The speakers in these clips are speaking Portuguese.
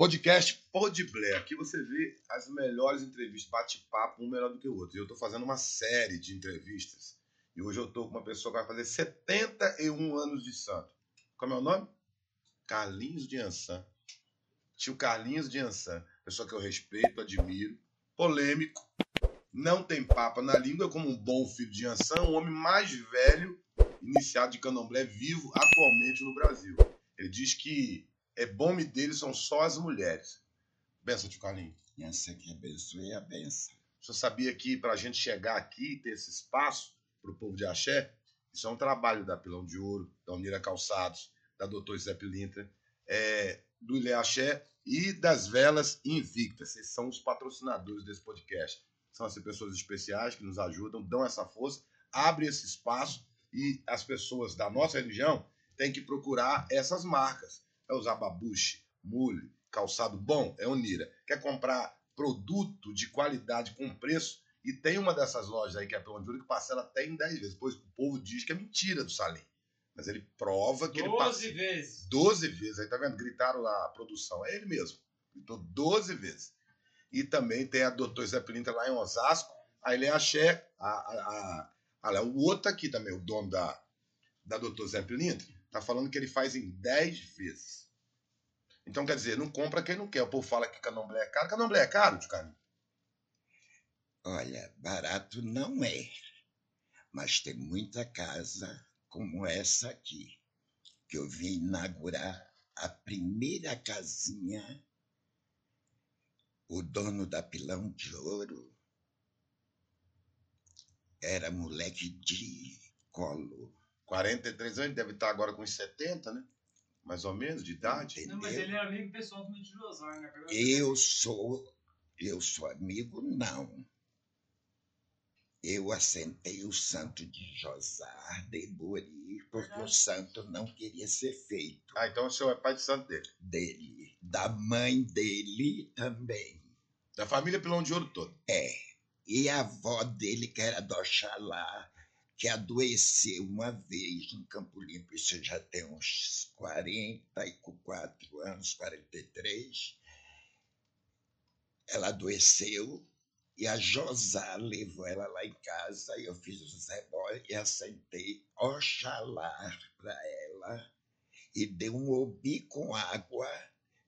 Podcast Podblé. Aqui você vê as melhores entrevistas, bate-papo, um melhor do que o outro. Eu estou fazendo uma série de entrevistas. E hoje eu estou com uma pessoa que vai fazer 71 anos de santo. Como é o nome? Carlinhos de Ançã. Tio Carlinhos de Ançã. Pessoa que eu respeito, admiro. Polêmico. Não tem papa na língua, como um bom filho de Ançã, o homem mais velho iniciado de candomblé vivo atualmente no Brasil. Ele diz que é bom dele são só as mulheres. Benção, tio Carlinhos. Essa que abençoe a benção. O senhor sabia que para a gente chegar aqui e ter esse espaço para o povo de Axé, isso é um trabalho da Pilão de Ouro, da Unira Calçados, da Doutor Zé Pilintra, é, do Ilê Axé e das Velas Invictas. Esses são os patrocinadores desse podcast. São essas pessoas especiais que nos ajudam, dão essa força, abrem esse espaço e as pessoas da nossa religião têm que procurar essas marcas é usar babuche, mule, calçado bom, é Unira. Quer comprar produto de qualidade com preço e tem uma dessas lojas aí que é pelo Júlio que parcela até em 10 vezes. Pois o povo diz que é mentira do Salim. Mas ele prova que 12 ele passa. 12 vezes. 12 vezes. Aí tá vendo? Gritaram lá a produção. É ele mesmo. Gritou 12 vezes. E também tem a doutor Zé Pilintra lá em Osasco. Aí ele é axé. A, a, a, a, o outro aqui também, o dono da, da doutor Zé Pilintra, tá falando que ele faz em 10 vezes. Então, quer dizer, não compra quem não quer. O povo fala que candomblé é caro. Candomblé é caro, de carne? Olha, barato não é. Mas tem muita casa como essa aqui, que eu vim inaugurar a primeira casinha. O dono da Pilão de Ouro era moleque de colo. 43 anos, deve estar agora com uns 70, né? Mais ou menos, de idade. Não, mas ele é amigo pessoal do Mentir né? Eu sou, eu sou amigo, não. Eu assentei o santo de Josar de Bori, porque o santo não queria ser feito. Ah, então o senhor é pai de santo dele? Dele. Da mãe dele também. Da família Pilão de Ouro todo? É. E a avó dele, que era do Oxalá, que adoeceu uma vez no Campo Limpo, isso já tem uns 44 anos, 43. Ela adoeceu e a Josá levou ela lá em casa e eu fiz o Zé Boy e assentei Oxalá para ela e dei um obi com água,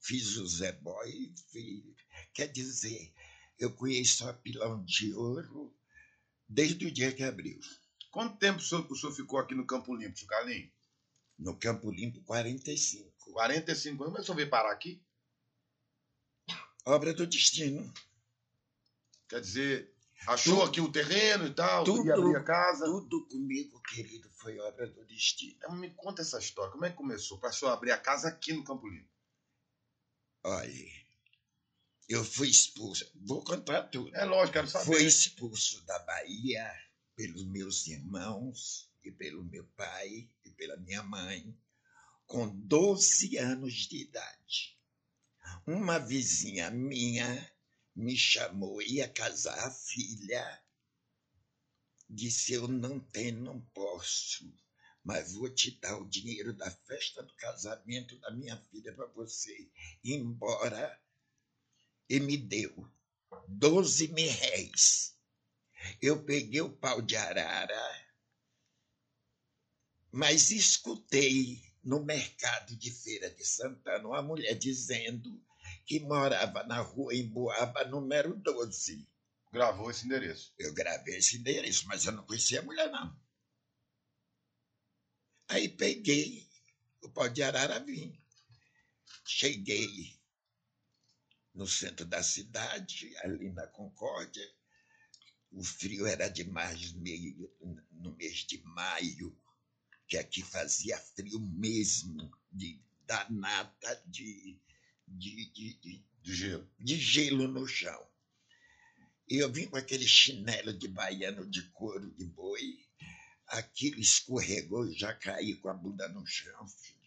fiz o Zé Boy. Fiz... Quer dizer, eu conheço a Pilão de Ouro desde o dia que abriu. Quanto tempo o senhor, o senhor ficou aqui no Campo Limpo, seu Carlinhos? No Campo Limpo, 45. 45 anos, mas o senhor veio parar aqui? Obra do destino. Quer dizer, achou tudo, aqui o terreno e tal, tudo, abrir a casa? Tudo comigo, querido, foi obra do destino. Então, me conta essa história. Como é que começou para o senhor abrir a casa aqui no Campo Limpo? Olha, eu fui expulso. Vou contar tudo. É lógico, quero saber. Fui expulso da Bahia pelos meus irmãos e pelo meu pai e pela minha mãe, com 12 anos de idade. Uma vizinha minha me chamou, ia casar a filha. Disse: Eu não tenho, não posso, mas vou te dar o dinheiro da festa do casamento da minha filha para você ir embora. E me deu 12 mil réis. Eu peguei o pau de arara, mas escutei no mercado de Feira de Santana uma mulher dizendo que morava na rua Emboaba, número 12. Gravou esse endereço? Eu gravei esse endereço, mas eu não conhecia a mulher, não. Aí peguei o pau de arara, vim. Cheguei no centro da cidade, ali na Concórdia, o frio era demais no mês de maio, que aqui fazia frio mesmo, de danada de, de, de, de, de gelo. de gelo no chão. E eu vim com aquele chinelo de baiano de couro de boi, aquilo escorregou e já caí com a bunda no chão, filho.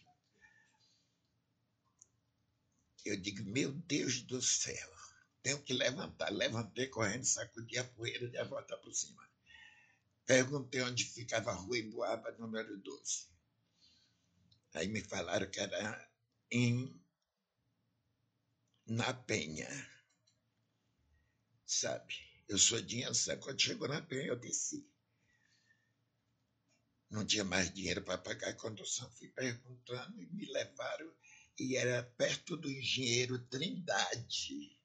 Eu digo, meu Deus do céu, tenho que levantar. Levantei correndo, sacudi a poeira e a volta por cima. Perguntei onde ficava a rua Emboaba, número 12. Aí me falaram que era em na Penha. Sabe? Eu sou de Ançã. Quando chegou na Penha, eu desci. Não tinha mais dinheiro para pagar a condução. Fui perguntando e me levaram. E era perto do engenheiro Trindade,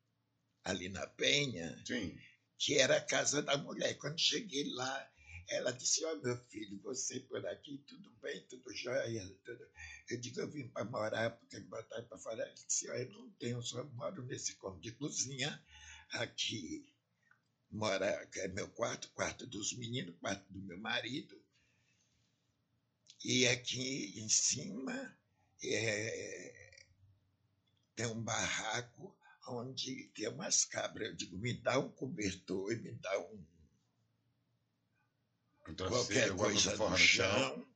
ali na Penha, Sim. que era a casa da mulher. Quando cheguei lá, ela disse: Ó, meu filho, você por aqui, tudo bem, tudo jóia. Tudo... Eu digo: Eu vim para morar, porque me botaram para fora. Ela disse: Ó, eu não tenho, só moro nesse cômodo de cozinha. Aqui mora, que é meu quarto, quarto dos meninos, quarto do meu marido. E aqui em cima é, tem um barraco onde tem umas cabras. Eu digo: Me dá um cobertor e me dá um Um qualquer coisa no chão,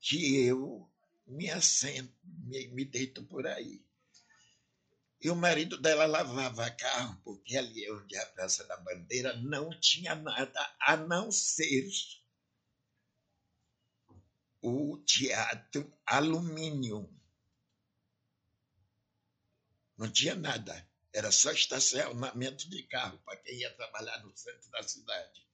que eu me assento, me, me deito por aí. E o marido dela lavava carro, porque ali onde é a Praça da Bandeira não tinha nada a não ser o teatro alumínio. Não tinha nada. Era só estacionamento de carro para quem ia trabalhar no centro da cidade.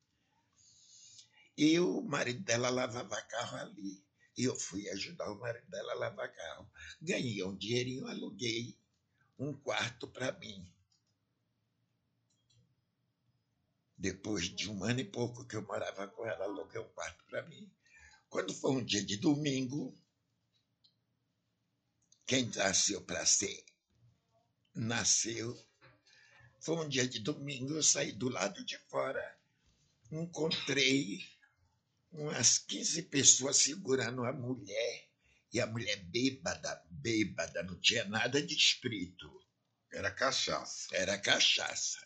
E o marido dela lavava carro ali. E eu fui ajudar o marido dela a lavar carro. Ganhei um dinheirinho, aluguei um quarto para mim. Depois de um ano e pouco que eu morava com ela, aluguei um quarto para mim. Quando foi um dia de domingo, quem nasceu para ser, nasceu. Foi um dia de domingo, eu saí do lado de fora, encontrei umas 15 pessoas segurando a mulher, e a mulher bêbada, bêbada, não tinha nada de espírito, Era cachaça. era cachaça.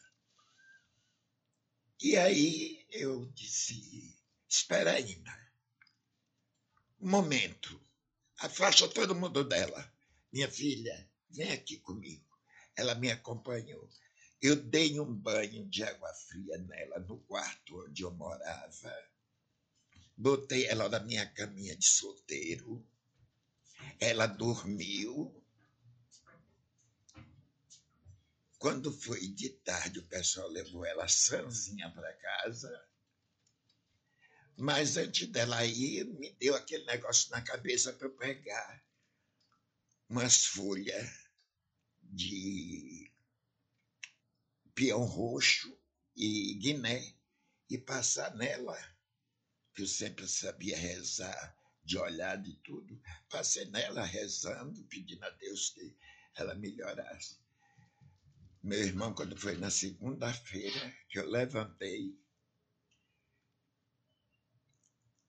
E aí eu disse: Espera aí, né? um momento, afasta todo mundo dela. Minha filha, vem aqui comigo. Ela me acompanhou. Eu dei um banho de água fria nela no quarto onde eu morava. Botei ela na minha caminha de solteiro. Ela dormiu. Quando foi de tarde, o pessoal levou ela sanzinha para casa. Mas antes dela ir, me deu aquele negócio na cabeça para eu pegar umas folhas de peão roxo e guiné e passar nela, que eu sempre sabia rezar, de olhar de tudo. Passei nela rezando, pedindo a Deus que ela melhorasse. Meu irmão, quando foi na segunda-feira, que eu levantei,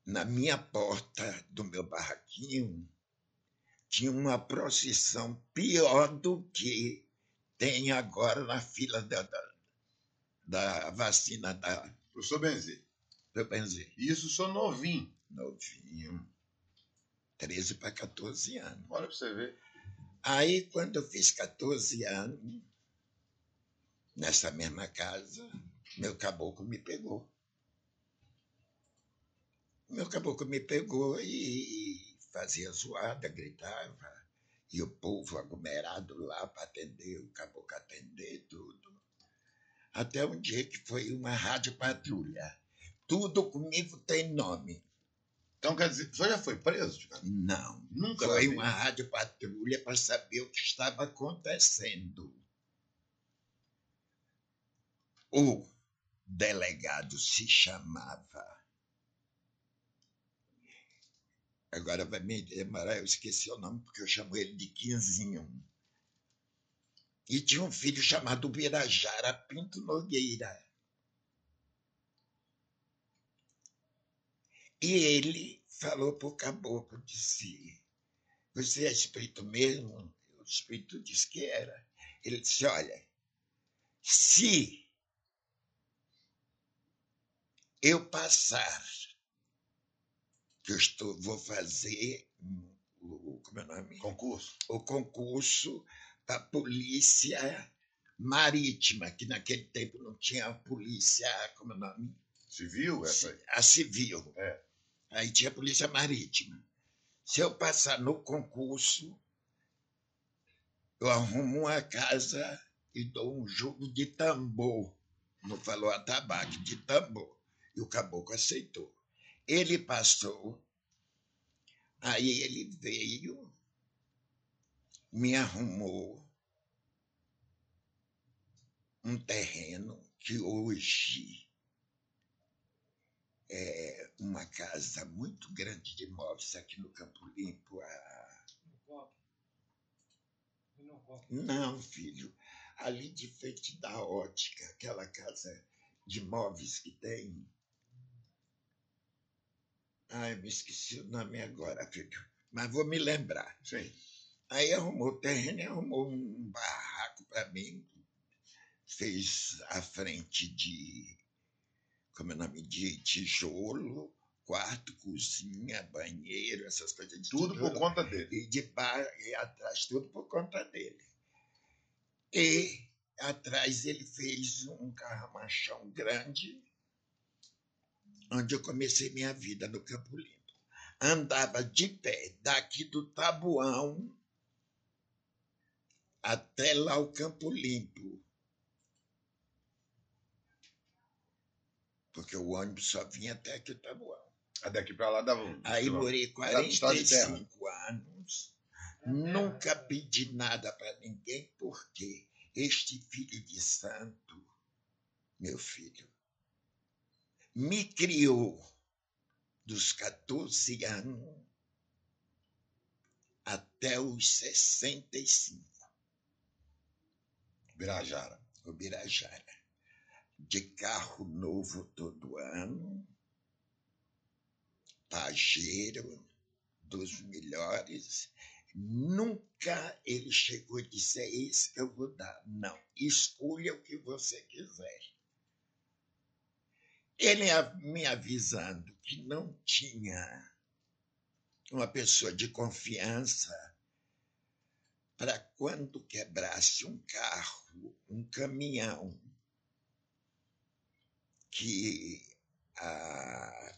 na minha porta do meu barraquinho, tinha uma procissão pior do que tem agora na fila da, da, da vacina da, Professor Benzi, do benzer. isso sou novinho. Novinho. 13 para 14 anos. Olha pra você ver. Aí, quando eu fiz 14 anos, nessa mesma casa, meu caboclo me pegou. Meu caboclo me pegou e fazia zoada, gritava. E o povo aglomerado lá para atender, o caboclo atender tudo. Até um dia que foi uma rádio patrulha. Tudo comigo tem nome. Então, quer dizer, o senhor já foi preso? Não. Nunca Foi uma rádio patrulha para saber o que estava acontecendo. O delegado se chamava. Agora vai me demorar, eu esqueci o nome porque eu chamo ele de Quinzinho. E tinha um filho chamado Birajara Pinto Nogueira. E ele falou para o caboclo, disse, você é espírito mesmo? O espírito disse que era. Ele disse, olha, se eu passar, que eu estou, vou fazer o, como é o nome? Concurso? o concurso para polícia marítima, que naquele tempo não tinha polícia, como é o nome? Civil? Essa aí. A civil. É. Aí tinha polícia marítima. Se eu passar no concurso, eu arrumo uma casa e dou um jogo de tambor. Não falou atabaque, de tambor. E o caboclo aceitou. Ele passou, aí ele veio, me arrumou um terreno que hoje é uma casa muito grande de imóveis aqui no Campo Limpo. A... Não, filho. Ali de frente da ótica, aquela casa de imóveis que tem. Ai, me esqueci o nome agora, filho. Mas vou me lembrar. Sim. Aí arrumou o terreno e arrumou um barraco para mim. Fez a frente de, como é o nome, de tijolo, quarto, cozinha, banheiro, essas coisas de Tudo tijolo. por conta dele. E de bar e atrás, tudo por conta dele. E atrás ele fez um carramachão grande, onde eu comecei minha vida no Campo Limpo. Andava de pé daqui do Tabuão até lá o Campo Limpo. Porque o ônibus só vinha até aqui o Tabuão. Aí daqui pra lá dava um. Aí morei Era do estado de terra. 45 anos. Nunca pedi nada para ninguém, porque este filho de santo, meu filho, me criou dos 14 anos até os 65, Birajara. o Birajara. De carro novo todo ano, pajeiro dos melhores. Nunca ele chegou disse: É esse que eu vou dar. Não, escolha o que você quiser. Ele me avisando que não tinha uma pessoa de confiança para quando quebrasse um carro, um caminhão, que a,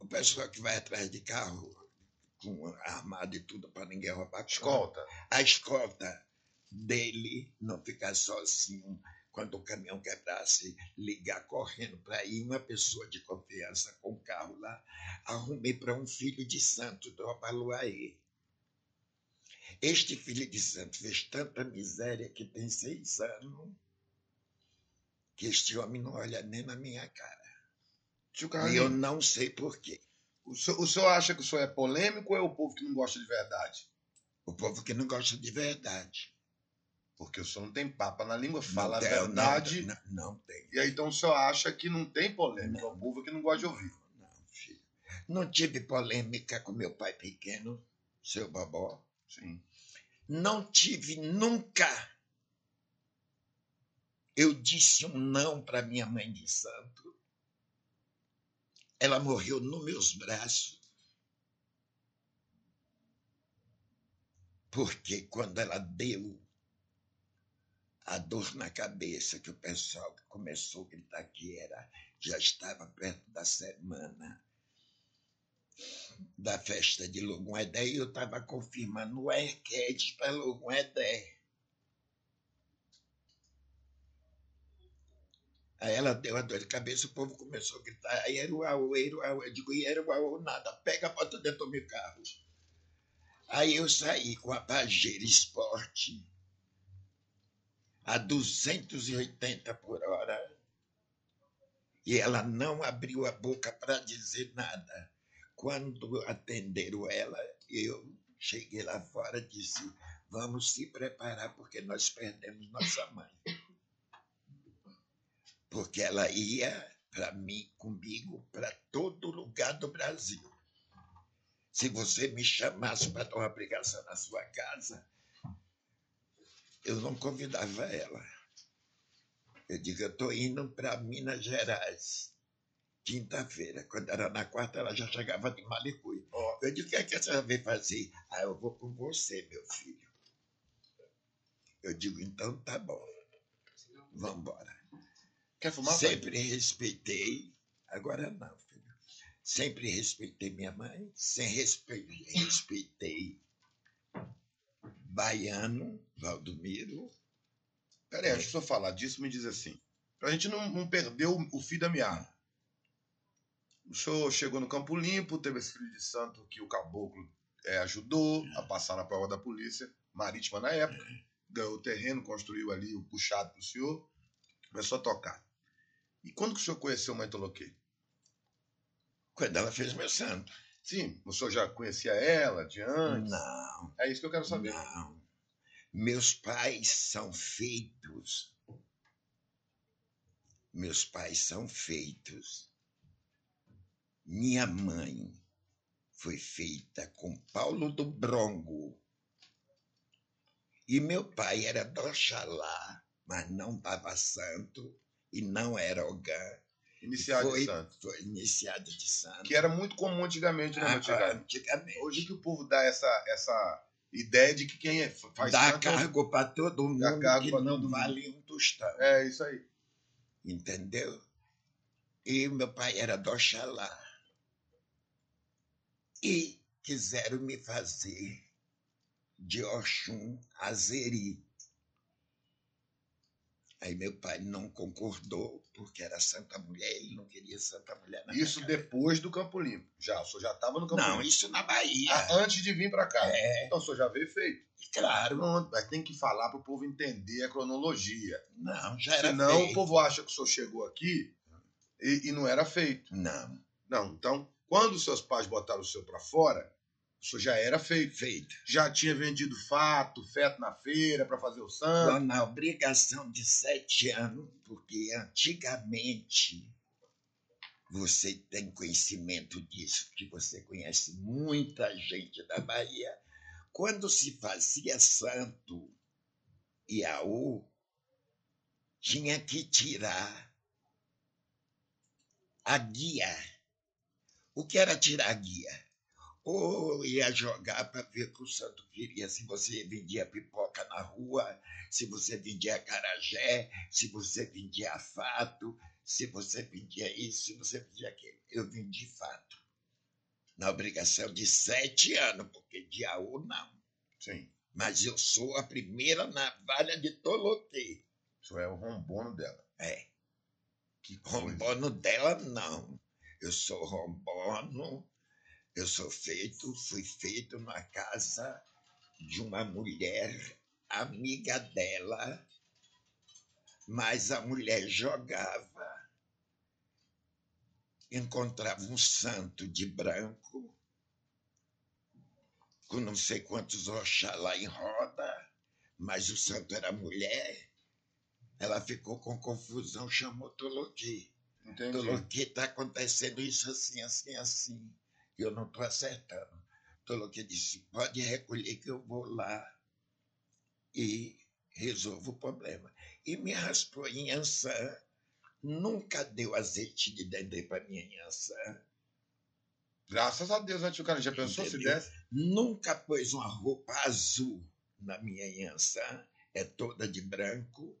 o pessoal que vai atrás de carro com armado e tudo para ninguém roubar Escolta. a escolta dele não ficar sozinho quando o caminhão quebrasse, ligar correndo para ir uma pessoa de confiança com o carro lá. Arrumei para um filho de santo do Abaluaê. Este filho de santo fez tanta miséria que tem seis anos que este homem não olha nem na minha cara. E eu não sei por quê. o, senhor, o senhor acha que o senhor é polêmico ou é o povo que não gosta de verdade? O povo que não gosta de verdade. Porque o senhor não tem papa na língua, fala a tem, verdade. Não, não, não tem. E aí então o senhor acha que não tem polêmica, Não. o povo que não gosta de ouvir. Não, filho. Não tive polêmica com meu pai pequeno, seu babó. Sim. Não tive nunca. Eu disse um não para minha mãe de santo. Ela morreu nos meus braços. Porque quando ela deu a dor na cabeça, que o pessoal começou a gritar que era, já estava perto da semana da festa de Logum Edé e eu estava confirmando o Erquete para Logum Edé. Aí ela deu a dor de cabeça, o povo começou a gritar, aí era o Aô, era o Aô. Eu digo, e era o Aô nada, pega, bota dentro do meu carro. Aí eu saí com a Pajero Sport a 280 por hora e ela não abriu a boca para dizer nada. Quando atenderam ela, eu cheguei lá fora e disse: Vamos se preparar porque nós perdemos nossa mãe. Porque ela ia para mim, comigo, para todo lugar do Brasil. Se você me chamasse para dar uma aplicação na sua casa, eu não convidava ela. Eu digo, eu estou indo para Minas Gerais, quinta-feira. Quando era na quarta, ela já chegava de Malicuí. Ó, Eu digo, o que, é que você vai fazer? Ah, eu vou com você, meu filho. Eu digo, então tá bom. Vamos embora. quer fumar? pai? Sempre respeitei, agora não, filho. Sempre respeitei minha mãe, sem respeitei, respeitei baiano, Valdomiro. Peraí, antes de eu falar disso, me diz assim. Pra gente não, não perder o, o fio da meada. O senhor chegou no Campo Limpo, teve esse filho de santo que o caboclo é, ajudou a passar na prova da polícia marítima na época. Ganhou o terreno, construiu ali o puxado pro senhor, começou a tocar. E quando que o senhor conheceu Mãe Toloquê? Quando ela fez meu santo. Sim, o senhor já conhecia ela de antes? Não, É isso que eu quero saber. não. Meus pais são feitos. Meus pais são feitos. Minha mãe foi feita com Paulo do Brongo. E meu pai era do Oxalá, mas não dava santo e não era Ogã. Iniciado foi, de santo. foi iniciado de santo. Que era muito comum antigamente, né, Ah, antigamente? antigamente. Hoje que o povo dá essa, essa ideia de que quem é, faz Dá santo o- cargo para todo mundo Dá cargo que não mundo. vale um tostão. É isso aí. Entendeu? E meu pai era do Oxalá. E quiseram me fazer de Oxum Azeri. Aí meu pai não concordou, porque era Santa Mulher, ele não queria Santa Mulher na Isso depois do Campo Limpo. Já, o senhor já estava no Campo Não, Limpo. isso na Bahia. Ah, antes de vir para cá. É, Então o senhor já veio feito. claro. Não, mas tem que falar para o povo entender a cronologia. Não, já era Senão feito. o povo acha que o senhor chegou aqui e, e não era feito. Não, Não, então, quando os seus pais botaram o senhor para fora, o senhor já era feito. feito. Já tinha vendido fato, feto na feira para fazer o santo. na obrigação de sete anos, porque antigamente você tem conhecimento disso, que você conhece muita gente da Bahia. Quando se fazia santo Iaú, tinha que tirar a guia. O que era tirar a guia? Ou ia jogar para ver que o santo queria, se você vendia pipoca na rua, se você vendia carajé, se você vendia fato, se você vendia isso, se você vendia aquilo. Eu vendi fato. Na obrigação de sete anos, porque de AU não. Sim. Mas eu sou a primeira navalha de Toloquê. O senhor é o rombono dela. É. Que. Rombono dela, não. Eu sou rombono, eu sou feito, fui feito na casa de uma mulher amiga dela, mas a mulher jogava, encontrava um santo de branco, com não sei quantos Oxalá em roda, mas o santo era mulher. Ela ficou com confusão, chamou. Entendi. Toloqui, está acontecendo isso assim, assim, assim. Eu não estou acertando. Toloqui disse, pode recolher que eu vou lá e resolvo o problema. E me raspou em Ançã. Nunca deu azeite de dendê para minha Ançã. Graças a Deus, antes o cara já pensou se Entendeu? desse. Nunca pôs uma roupa azul na minha Ançã. É toda de branco.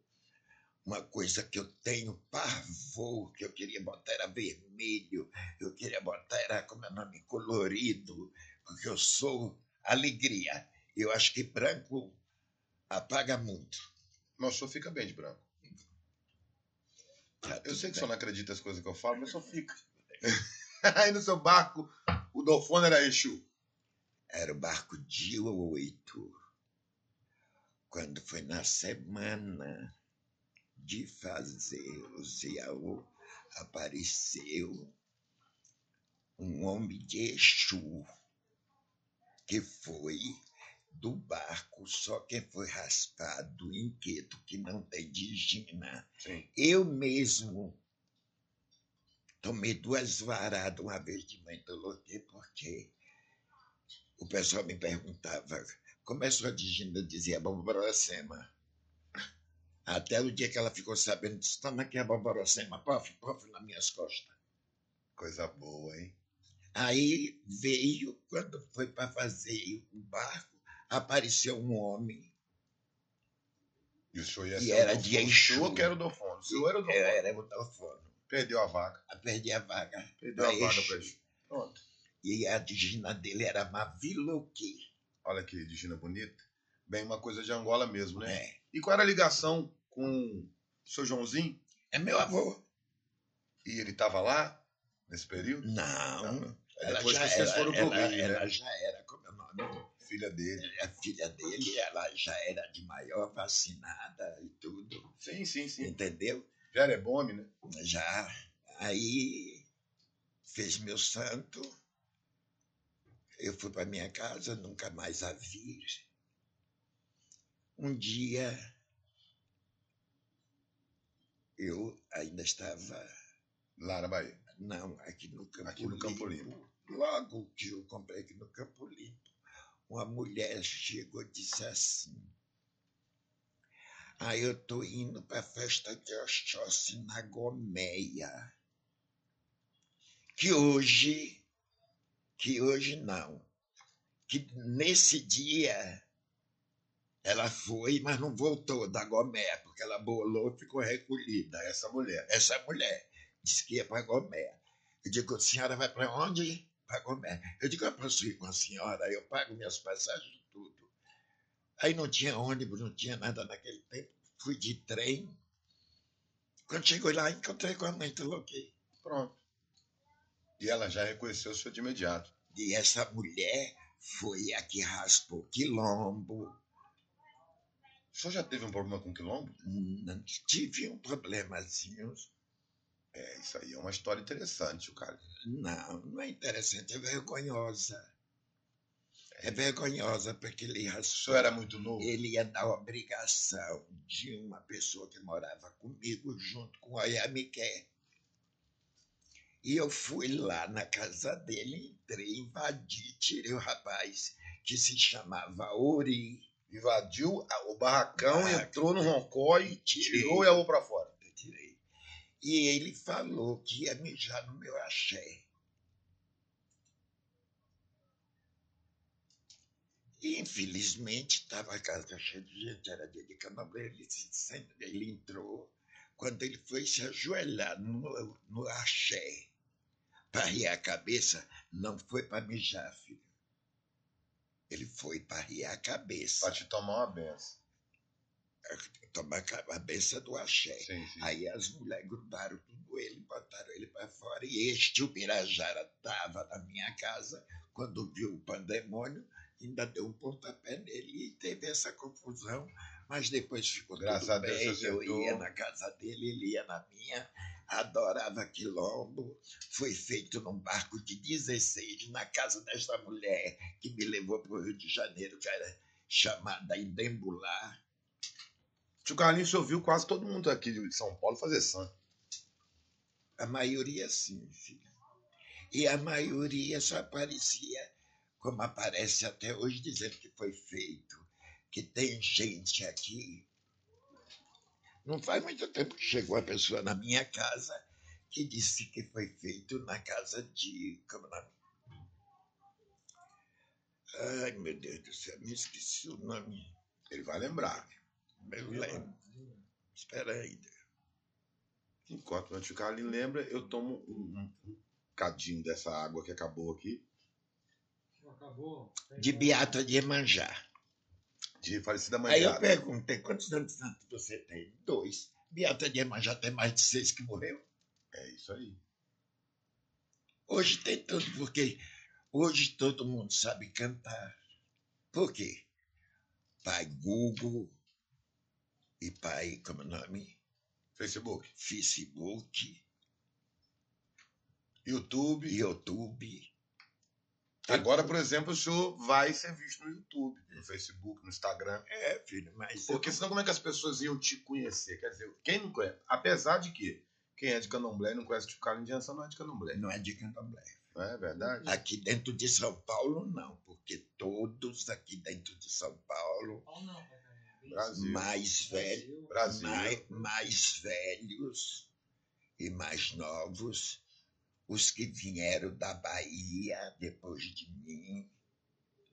Uma coisa que eu tenho pavor, que eu queria botar era vermelho, eu queria botar era, como é o nome, colorido, porque eu sou alegria. Eu acho que branco apaga muito. Mas o senhor fica bem de branco. Tá Eu sei que o bem. senhor não acredita nas coisas que eu falo, mas o senhor fica. Aí no seu barco, o Dolfone era Exu. Era o barco de oito. Quando foi na semana de fazer o Ziaú, apareceu um homem de Exu, que foi do barco, só que foi raspado em queto, que não tem digina. Sim. Eu mesmo tomei duas varadas uma vez de mãe Toloquê, porque o pessoal me perguntava como é sua digina, eu dizia Bomborocema. Até o dia que ela ficou sabendo, disse, toma aqui a Bomborocema, pof, pof, nas minhas costas. Coisa boa, hein? Aí veio, quando foi para fazer o barco, apareceu um homem, E o senhor ia E ser era de Dolfone. O Exu. senhor que era o Dolfone. O senhor era o Dolfone. era o Dalfono. Perdeu a vaga. Perdi a vaga. Perdeu a vaga Exu. pra Exu. Pronto. E a digina dele era Maviloque. Olha que Digina bonita. Bem uma coisa de Angola mesmo, né? É. E qual era a ligação com o seu Joãozinho? É meu avô. E ele estava lá nesse período? Não. É Ela depois já, que vocês era, foram ela, Rio, né? ela já era, como é o nome? Filha dele. A filha dele, ela já era de maior vacinada e tudo. Sim, sim, sim. Entendeu? Já era bom, né? Já. Aí fez meu santo. Eu fui para minha casa, nunca mais a vi. Um dia eu ainda estava, Lá na Bahia. não, aqui no Campo Aqui no Campo Limpo. Logo que eu comprei aqui no Campo Limpo, uma mulher chegou e disse assim: Aí eu tô indo para a festa de Oxóssi na Gomeia. Que hoje, que hoje não. Que nesse dia ela foi, mas não voltou da Gomeia, porque ela bolou e ficou recolhida. Essa mulher. Essa mulher disse que ia para Gomeia. Eu digo, a senhora vai para onde? Para Gomeia. Eu digo, eu posso ir com a senhora, eu pago minhas passagens e tudo. Aí não tinha ônibus, não tinha nada naquele tempo. Fui de trem. Quando chegou lá, encontrei com a mãe, coloquei. Pronto. E ela já reconheceu o senhor de imediato. E essa mulher foi a que raspou quilombo. O senhor já teve um problema com quilombo? Não tive um problemazinho. É, isso aí é uma história interessante, o cara. Não, não é interessante, é vergonhosa. É vergonhosa porque ele senhor era muito novo? Ele ia dar obrigação de uma pessoa que morava comigo junto com o Ayamiqué. E eu fui lá na casa dele, entrei, invadi, tirei o rapaz que se chamava Ori. Invadiu a- o barracão, entrou no roncó e Tirei. tirou e avou pra fora. Eu tirei. E ele falou que ia mijar no meu axé. E, infelizmente, estava a casa cheia de gente, era dia de candomblé, ele, se ele entrou. Quando ele foi se ajoelhar no, no axé, para rir a cabeça, não foi para mijar, filho. Ele foi para rir a cabeça, Pra te tomar uma benção. tomar a cabeça do axé. Sim, sim. Aí as mulheres grudaram tudo ele, botaram ele para fora. E este, o Pirajara, estava na minha casa, quando viu o pandemônio, ainda deu um pontapé nele e teve essa confusão. Mas depois ficou Graças tudo a Deus bem. Eu ia na casa dele, ele ia na minha. Adorava quilombo. Foi feito num barco de 16, na casa desta mulher que me levou para o Rio de Janeiro, que era chamada Indembular. Tio Carlinhos, o senhor viu quase todo mundo aqui de São Paulo fazer santo. A maioria sim, filho. E a maioria só aparecia, como aparece até hoje, dizendo que foi feito. Que tem gente aqui. Não faz muito tempo que chegou uma pessoa na minha casa que disse que foi feito na casa de. Como é nome? Ai, meu Deus do céu, me esqueci o nome. Ele vai lembrar. Eu lembro. Espera aí. Enquanto o tio Carlinhos lembra, eu tomo um, cadinho dessa água que acabou aqui, Acabou. De Beata de Emanjá. De falecida mãe Aí eu perguntei, quantos anos você tem? Dois. Beata de Emanjá tem mais de seis que morreu. É isso aí. Hoje tem tudo, porque hoje todo mundo sabe cantar. Por quê? Pai Google e pai, como é o nome? Facebook, Facebook, YouTube. YouTube. Agora, por exemplo, o senhor vai ser visto no YouTube, no Facebook, no Instagram. É, filho, mas Porque senão como é que as pessoas iam te conhecer? Quer dizer, quem não conhece? Apesar de que quem é de candomblé não conhece o tio Carlinhos de Ança não é de candomblé. não é de candomblé. Não é verdade? Aqui dentro de São Paulo, não, porque todos aqui dentro de São Paulo, Ou não? Brasil. mais velhos, Brasil. mais, mais velhos e mais novos, os que vieram da Bahia depois de mim,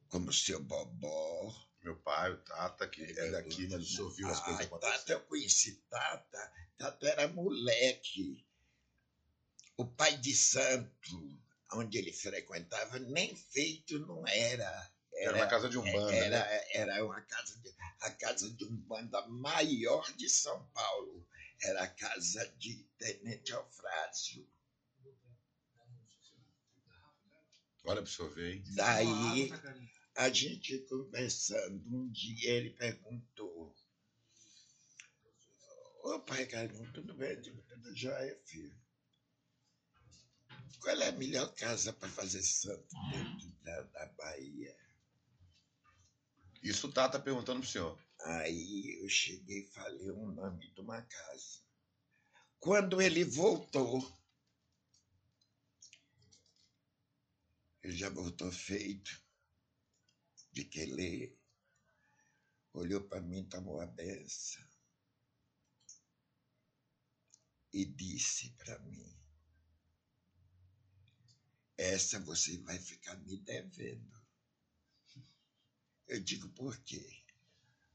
como o seu Bobó. Meu pai, o Tata, que é daqui, mas o senhor viu as coisas Ah, acontecerem. Tata, eu conheci Tata. Tata era moleque. O pai de santo, onde ele frequentava, nem feito não era. Era uma casa de Umbanda. Era, né? era uma casa de, a casa de Umbanda maior de São Paulo. Era a casa de Tenente Eufrásio. Olha pro senhor ver, hein? Daí, a gente conversando, um dia ele perguntou: Ô pai Carlinhos, tudo bem? Digo, Tudo jóia, filho. Qual é a melhor casa para fazer santo dentro da, da Bahia? Isso o Tata perguntando pro senhor. Aí eu cheguei e falei o nome de uma casa. Quando ele voltou, ele já voltou feito de que ele olhou para mim, tomou a benção e disse para mim: Essa você vai ficar me devendo. Eu digo por quê?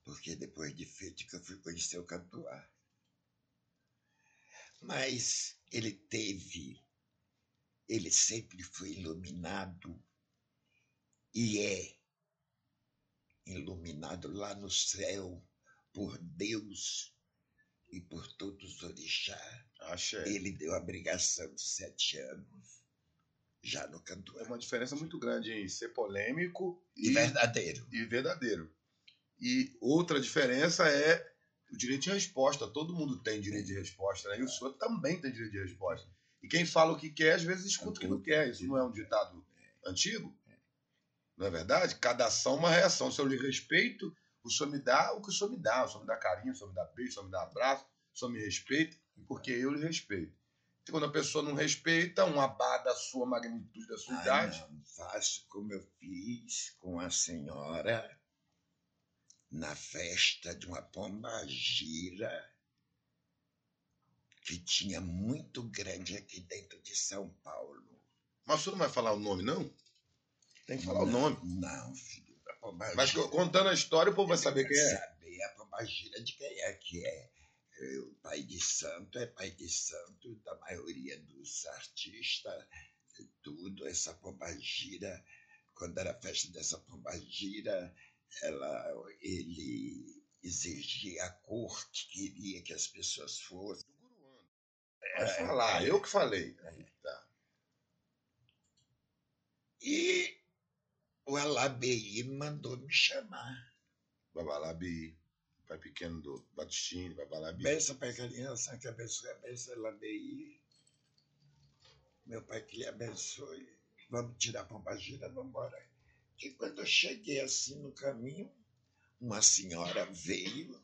Porque depois de feito que eu fui conhecer o Cantuá. Mas ele teve, ele sempre foi iluminado e é iluminado lá no céu por Deus e por todos os orixás. Axé. Ele deu a obrigação de sete anos, já no É Cantuá. uma diferença muito grande em ser polêmico E e, verdadeiro. e verdadeiro. E outra diferença é o direito de resposta. Todo mundo tem direito de resposta, né? E o senhor também tem direito de resposta. E quem fala o que quer, às vezes escuta o que não quer. Isso não é um ditado antigo? Não é verdade? Cada ação, uma reação. Se eu lhe respeito, o senhor me dá o que o senhor me dá. O senhor me dá carinho, o senhor me dá beijo, o senhor me dá abraço, o senhor me respeita, porque eu lhe respeito. E quando a pessoa não respeita, um abá da sua magnitude, da sua Ah, idade, não, faço como eu fiz com a senhora na festa de uma pomba gira que tinha muito grande aqui dentro de São Paulo. Mas o senhor não vai falar o nome, não? Tem que falar o nome. Não, filho, Mas contando a história, o povo vai saber quem é. Saber a pomba gira de quem é que é. É, O pai de santo é pai de santo da maioria dos artistas, tudo. Essa pomba gira, quando era a festa dessa pomba gira, ela, ele exigia a corte, queria que as pessoas fossem. Pode É, falar, eu que falei. Tá. E o Alabeí mandou me chamar. Babalabi, pai pequeno do Batistini, Babalabi. Benção a criança, que abençoe a benção Alabeí. Meu pai que lhe abençoe. Vamos tirar a pomba gira, vamos embora. E quando eu cheguei assim no caminho, uma senhora veio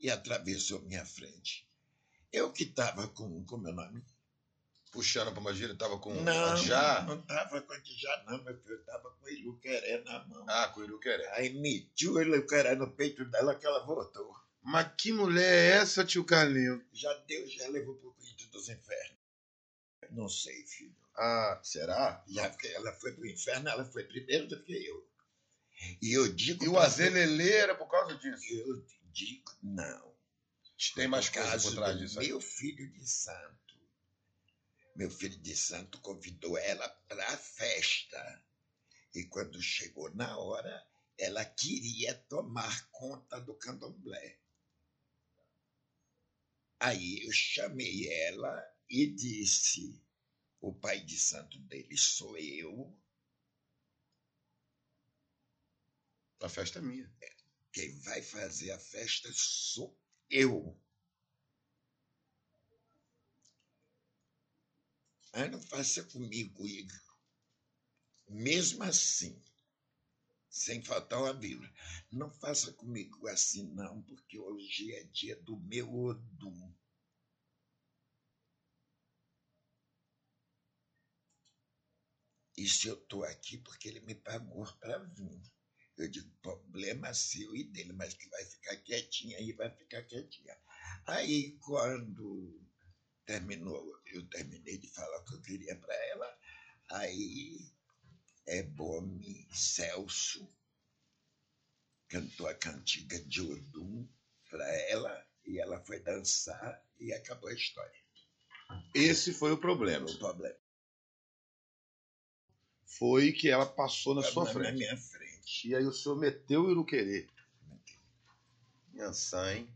e atravessou minha frente. Eu que estava com, com meu nome. Puxando a pombagira, tava com não, já. não estava com já não, meu filho. Eu estava com o Iluqueré na mão. Ah, com o Iruqueré. Aí metiu o Iluqueré no peito dela que ela voltou. Mas que mulher é essa, tio Carlinho? Já Deus já levou para o quinto dos infernos. Não sei, filho. Ah, será? Já que ela foi para o inferno, ela foi primeiro do que eu. E eu digo. E o era por causa disso. Eu digo, não. Tem mais coisa por trás disso. Meu filho de santo. Meu filho de santo convidou ela para a festa. E quando chegou na hora, ela queria tomar conta do candomblé. Aí eu chamei ela e disse: o pai de santo dele sou eu, A festa é minha. quem vai fazer a festa sou eu. Mas não faça comigo, Igor. Mesmo assim, sem faltar uma vírgula, não faça comigo assim, não, porque hoje é dia do meu Odum. E se eu estou aqui porque ele me pagou para vir. Eu digo, problema seu e dele, mas que vai ficar quietinha aí, vai ficar quietinha. Aí, quando terminou, eu terminei de falar o que eu queria para ela, aí é Bome Celso cantou a cantiga de Odum para ela e ela foi dançar e acabou a história. Esse foi o problema. O problema. foi que ela passou na sua na frente. minha frente. E aí o senhor meteu o Iruquerê. Inhansã, hein?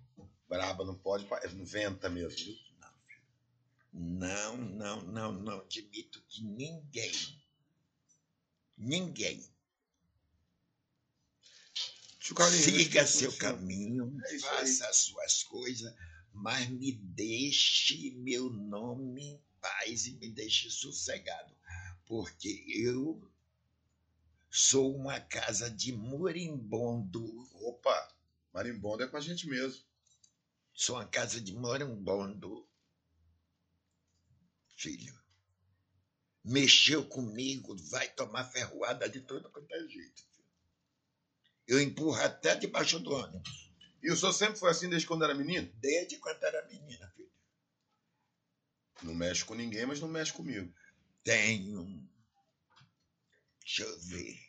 Braba, não pode. pa- Venta mesmo. viu? Não, não, não, não admito que ninguém, ninguém siga eu- seu eu- caminho, É faça as suas coisas, mas me deixe meu nome em paz e me deixe sossegado, porque eu sou uma casa de moribundo, Opa, marimbondo é com a gente mesmo. sou uma casa de moribundo, filho. Mexeu comigo, vai tomar ferroada de todo quanto é jeito. filho. Eu empurro até debaixo do ônibus, E o senhor sempre foi assim desde quando era menino? desde quando era menina, filho. Não mexe com ninguém, mas não mexe comigo. Tenho. Deixa eu ver.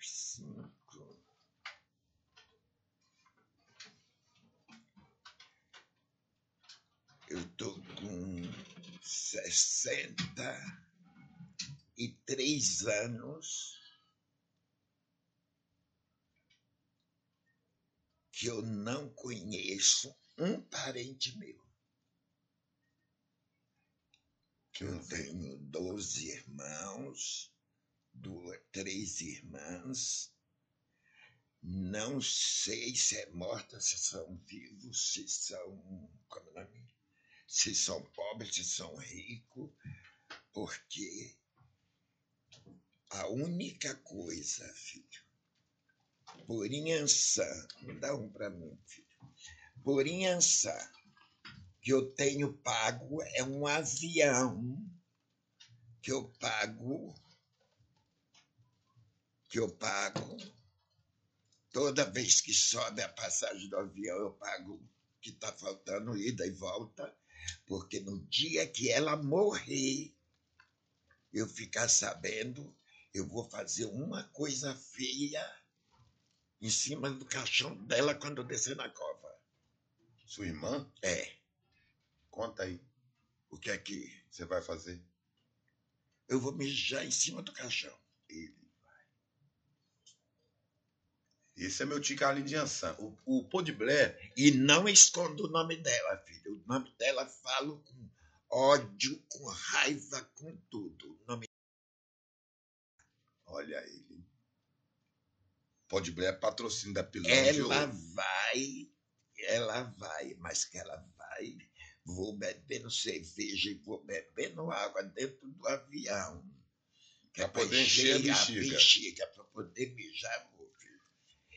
Cinco. Eu tô com sessenta e três anos que eu não conheço um parente meu. Eu tenho 12 irmãos, duas, três irmãs. Não sei se é morta, se são vivos, se são. Como é o nome? Se são pobres, se são ricos, porque a única coisa, filho, por Inhansã, dá um para mim, filho, por Inhansã, que eu tenho pago é um avião que eu pago que eu pago. Toda vez que sobe a passagem do avião eu pago que está faltando ida e volta porque no dia que ela morrer eu ficar sabendo eu vou fazer uma coisa feia em cima do caixão dela quando eu descer na cova. Sua irmã? é Conta aí. o que é que Você vai fazer? eu vou mijar em cima do caixão. Ele vai. Esse é meu tio Carlinhos de Ançã. O, o Pô de Blair, E não escondo o nome dela, filho. O nome dela falo com ódio, com raiva, com tudo. O nome olha ele. Pô de Blair é patrocínio da Pilão ela vai, ela vai, mas que ela vai, vou bebendo cerveja e vou bebendo água dentro do avião. Que Pra poder encher a bexiga. bexiga, pra poder mijar, vou, filho.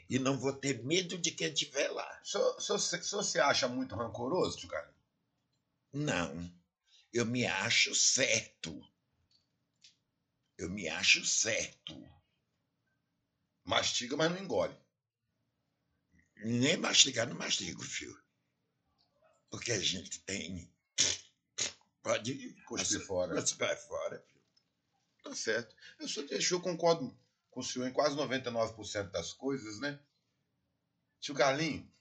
E não vou ter medo de quem estiver lá. O senhor, se- acha muito rancoroso, Carlinhos? Não, eu me acho certo. Eu me acho certo. Mastiga, mas não engole. Nem mastigar, não mastigo, filho. Porque a gente tem. Pode Cuspir fora. Cuspir fora, filho. Tá certo. Eu, sou, eu concordo com o senhor em quase 99% das coisas, né? Tio Carlinho,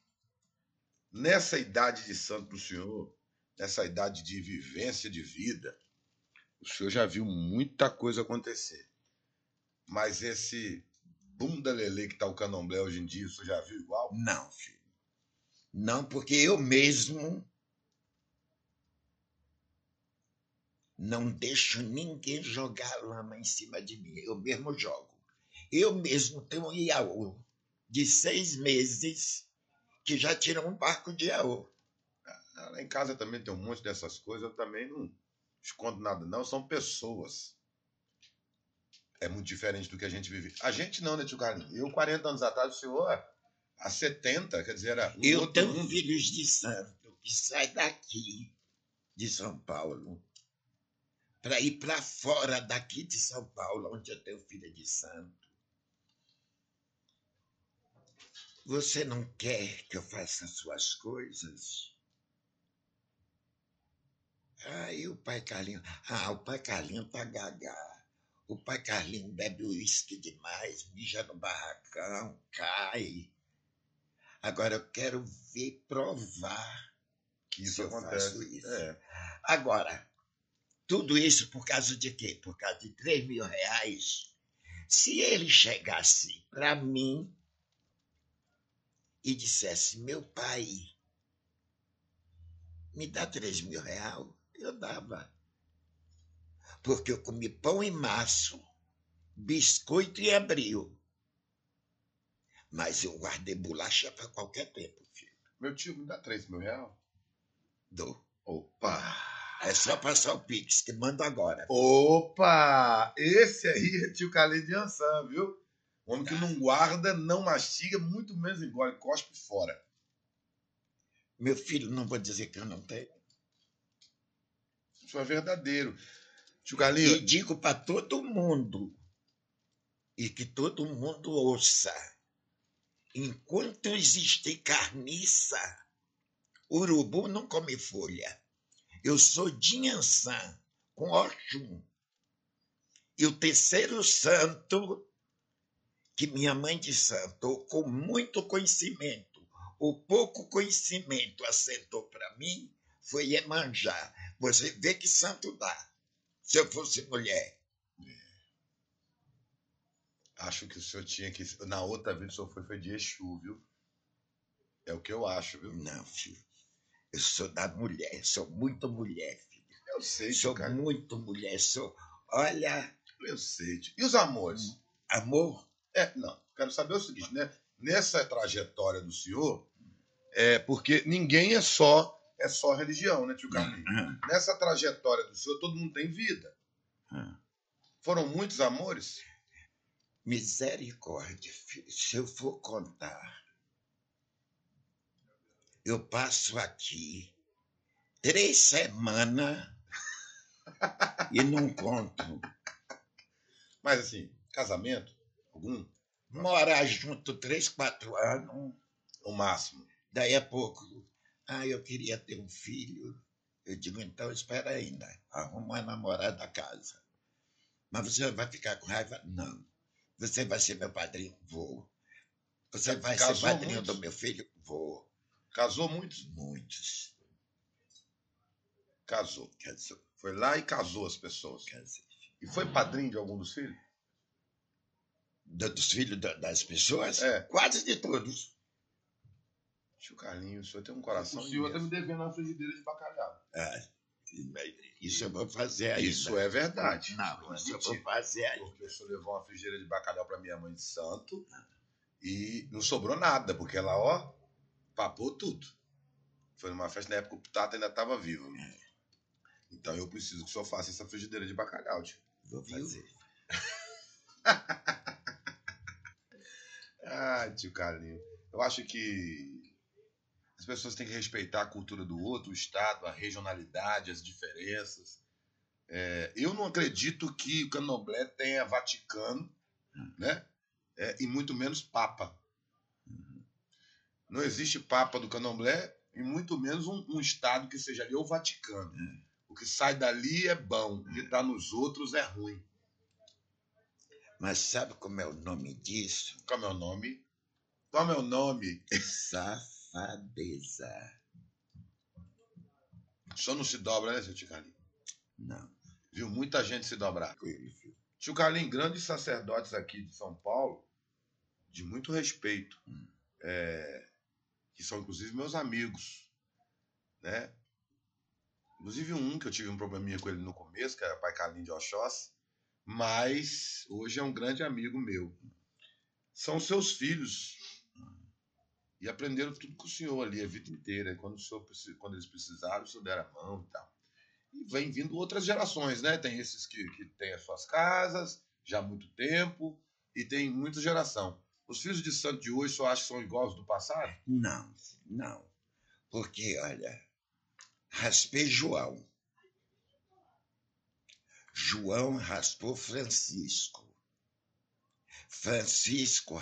nessa idade de santo do senhor, nessa idade de vivência de vida, o senhor já viu muita coisa acontecer. Mas esse bunda lelê que tá o candomblé hoje em dia, o senhor já viu igual? Não, filho. Não, porque eu mesmo não deixo ninguém jogar lama em cima de mim. Eu mesmo jogo. Eu mesmo tenho um iaô de seis meses que já tirou um barco de iaô. Ah, Lá em casa também tem um monte dessas coisas, eu também não escondo nada, não. São pessoas. É muito diferente do que a gente vive. A gente não, né, tio Carlinhos? Eu, 40 anos atrás, o senhor, há 70, quer dizer, era um Eu outro tenho mundo. filhos de santo que saem daqui, de São Paulo, para ir para fora daqui de São Paulo, onde eu tenho filha de santo. Você não quer que eu faça suas coisas? Aí o pai Carlinho. Ah, o pai Carlinho tá gaga. O pai Carlinho bebe uísque demais, mija no barracão, cai. Agora eu quero ver provar que isso eu acontece. faço isso. É. Agora, Tudo isso por causa de quê? Por causa de 3 mil reais. Se ele chegasse para mim e dissesse, meu pai, me dá 3 mil reais, eu dava. Porque eu comi pão e maço, biscoito e abril. Mas eu guardei bolacha para qualquer tempo, filho. Meu tio, me dá 3 mil reais? Dou. Opa! É só passar o Pix, que mando agora. Opa! Esse aí é tio de Ançã, viu? Homem que não guarda, não mastiga, muito menos engole, cospe fora. Meu filho, não vou dizer que eu não tenho. Isso é verdadeiro. Tio E Carlinhos, digo para todo mundo, e que todo mundo ouça: enquanto existir carniça, urubu não come folha. Eu sou de com Oxum. E o terceiro santo, que minha mãe de santo, com muito conhecimento, o pouco conhecimento assentou para mim, foi Iemanjá. Você vê que santo dá, se eu fosse mulher. Acho que o senhor tinha que. Na outra vida o senhor foi, foi de Exu, viu? É o que eu acho, viu? Não, filho. Eu sou da mulher, sou muito mulher, filho. Eu sei, tio Sou Carlinhos. muito mulher, sou. Olha, Eu sei. tio. E os amores? amor, É, não. Quero saber o seguinte, né? Nessa trajetória do senhor, é porque ninguém é só é só religião, né, tio Carlinhos? hum, Nessa trajetória do senhor, todo mundo tem vida. hum. Foram muitos amores? Misericórdia, filho. Se eu for contar, eu passo aqui três semanas e não conto. Mas assim, casamento? Algum? Morar junto três, quatro anos. O máximo. Daí a pouco, ah, eu queria ter um filho. Eu digo, então espera ainda, arruma uma namorada da casa. Mas você vai ficar com raiva? Não. Você vai ser meu padrinho? Vou. Você vai Casou ser padrinho muitos? do meu filho? Vou. Casou muitos? Muitos. Casou. Casou, Foi lá e casou as pessoas. casei. E foi padrinho de algum dos filhos? Do- Dos filhos da- das pessoas? É. Quase de todos. Tio Carlinhos, o senhor tem um coração. O senhor tá me devendo uma frigideira de bacalhau. Ah, isso eu vou fazer ainda. Isso é verdade. Não, Não é isso eu vou fazer ainda. Porque o senhor levou uma frigideira de bacalhau para minha mãe de santo e não sobrou nada, porque ela, ó, papou tudo. Foi numa festa na época o Tata ainda estava vivo. né? Então eu preciso que o senhor faça essa frigideira de bacalhau, tio. Vou fazer. Ah, tio Carlinho. Eu acho que as pessoas têm que respeitar a cultura do outro, o Estado, a regionalidade, as diferenças. É, eu não acredito que o Candomblé tenha Vaticano, né? É, e muito menos Papa. Não existe Papa do Candomblé e muito menos um, um Estado que seja ali o Vaticano. O que sai dali é bom, o que está nos outros é ruim. Mas sabe como é o nome disso? Qual é o meu nome? Qual é o meu nome? Safadeza. O senhor não se dobra, né, seu tio Carlinho? Não, Viu muita gente se dobrar. tranquilo, filho. Tio Carlinho, grandes sacerdotes aqui de São Paulo, de muito respeito, Hum. é, que são inclusive meus amigos, né? Inclusive um que eu tive um probleminha com ele no começo, que era pai Carlinho de Oxóssi, mas hoje é um grande amigo meu. São seus filhos. E aprenderam tudo com o senhor ali a vida inteira. Quando, o senhor, quando eles precisaram, o senhor deram a mão e tal. E vem vindo outras gerações, né? Tem esses que, que têm as suas casas já há muito tempo e tem muita geração. Os filhos de santo de hoje só acham que são iguais do passado? Não, não. Porque, olha, raspei João. João raspou Francisco. Francisco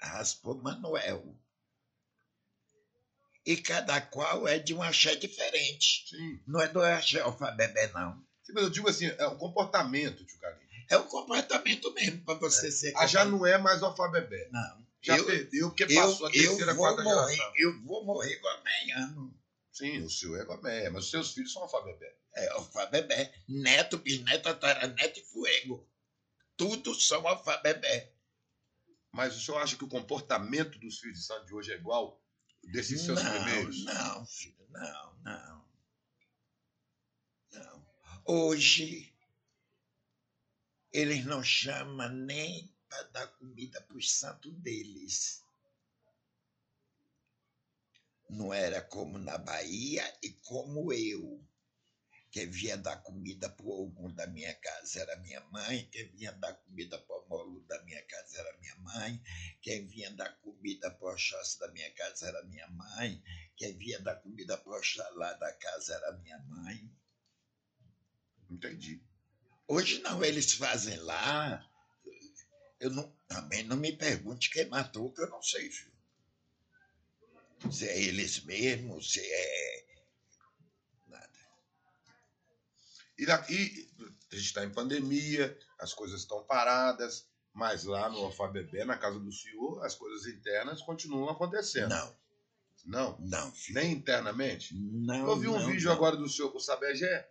raspou Manuel. E cada qual é de um axé diferente. Sim. Não é do axé alfabebé, não. Sim, Mas eu digo assim, é um comportamento, tio Carlinhos. É o comportamento mesmo para você ser. Ah, já não é mais o alfabebé. Não. Já eu, perdeu, porque eu, passou a terceira, eu vou quarta morrer, geração. eu vou morrer amanhã. Sim, o senhor é Goméia, mas os seus filhos são alfabebé. É alfabebé. Neto, bisneto, tataraneto e fuego. Tudo são alfabebé. Mas o senhor acha que o comportamento dos filhos de santo de hoje é igual desses seus não, primeiros? Não, filho, não, não. Não. Hoje, eles não chamam nem para dar comida para os santos deles. Não era como na Bahia e como eu. Quem vinha dar comida para o algum da minha casa era minha mãe, quem vinha dar comida para o Molu da minha casa era minha mãe, quem vinha dar comida para o Oxóssi da minha casa era minha mãe, quem vinha dar comida para o Oxalá da casa era minha mãe. Entendi. Hoje não, eles fazem lá. Eu não, também não me pergunte quem matou, que eu não sei, viu? Se é eles mesmos, se é. Nada. E daqui, a gente está em pandemia, as coisas estão paradas, mas lá no Alfabebé, na casa do senhor, as coisas internas continuam acontecendo. Não, Não? não, filho. Nem internamente? Não. Eu vi um não, vídeo não. agora do senhor com o Sabegé.